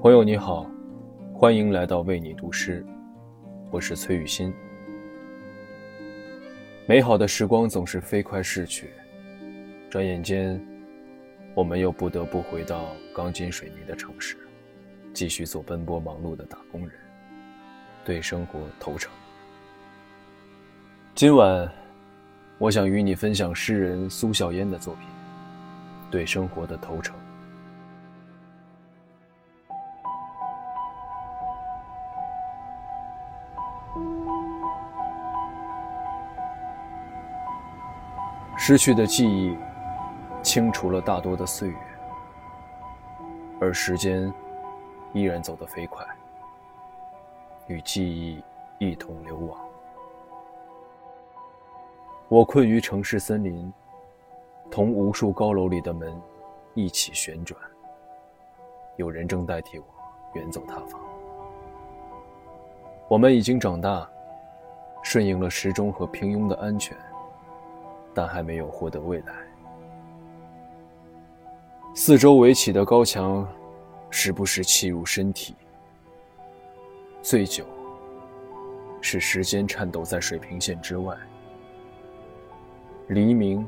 朋友你好，欢迎来到为你读诗，我是崔雨欣。美好的时光总是飞快逝去，转眼间，我们又不得不回到钢筋水泥的城市，继续做奔波忙碌的打工人，对生活投诚。今晚，我想与你分享诗人苏小烟的作品《对生活的投诚》。失去的记忆，清除了大多的岁月，而时间依然走得飞快，与记忆一同流亡。我困于城市森林，同无数高楼里的门一起旋转。有人正代替我远走他方。我们已经长大，顺应了时钟和平庸的安全。但还没有获得未来。四周围起的高墙，时不时侵入身体。醉酒，是时间颤抖在水平线之外。黎明，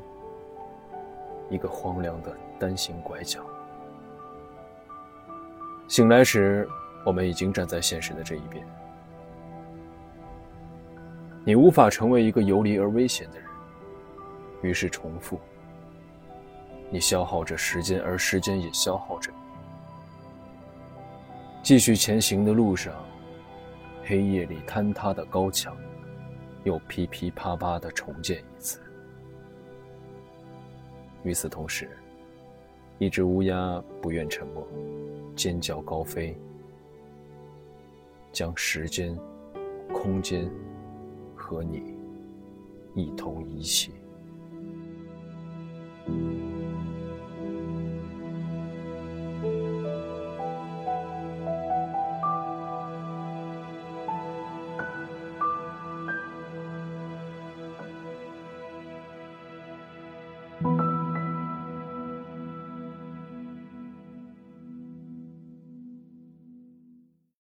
一个荒凉的单行拐角。醒来时，我们已经站在现实的这一边。你无法成为一个游离而危险的人。于是重复，你消耗着时间，而时间也消耗着你。继续前行的路上，黑夜里坍塌的高墙，又噼噼啪啪的重建一次。与此同时，一只乌鸦不愿沉默，尖叫高飞，将时间、空间和你一同遗弃。Thank you